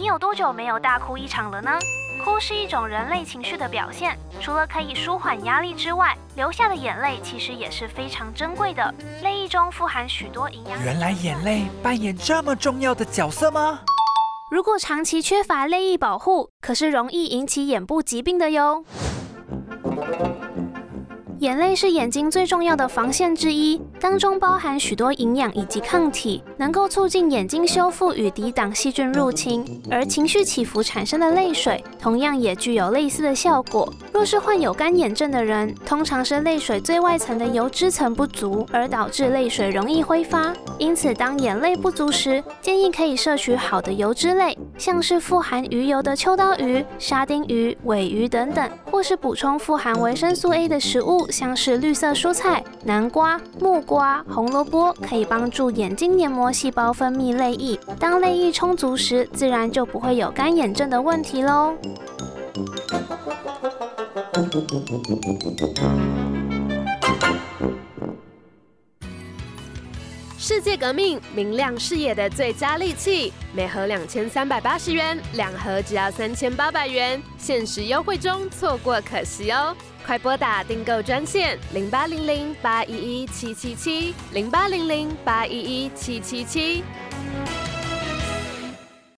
你有多久没有大哭一场了呢？哭是一种人类情绪的表现，除了可以舒缓压力之外，流下的眼泪其实也是非常珍贵的。泪液中富含许多营养。原来眼泪扮演这么重要的角色吗？如果长期缺乏泪液保护，可是容易引起眼部疾病的哟。眼泪是眼睛最重要的防线之一，当中包含许多营养以及抗体，能够促进眼睛修复与抵挡细菌入侵。而情绪起伏产生的泪水，同样也具有类似的效果。若是患有干眼症的人，通常是泪水最外层的油脂层不足，而导致泪水容易挥发。因此，当眼泪不足时，建议可以摄取好的油脂类，像是富含鱼油的秋刀鱼、沙丁鱼、尾鱼等等，或是补充富含维生素 A 的食物。像是绿色蔬菜、南瓜、木瓜、红萝卜，可以帮助眼睛黏膜细胞分泌泪液。当泪液充足时，自然就不会有干眼症的问题喽。世界革命，明亮视野的最佳利器，每盒两千三百八十元，两盒只要三千八百元，限时优惠中，错过可惜哦。快拨打订购专线零八零零八一一七七七零八零零八一一七七七。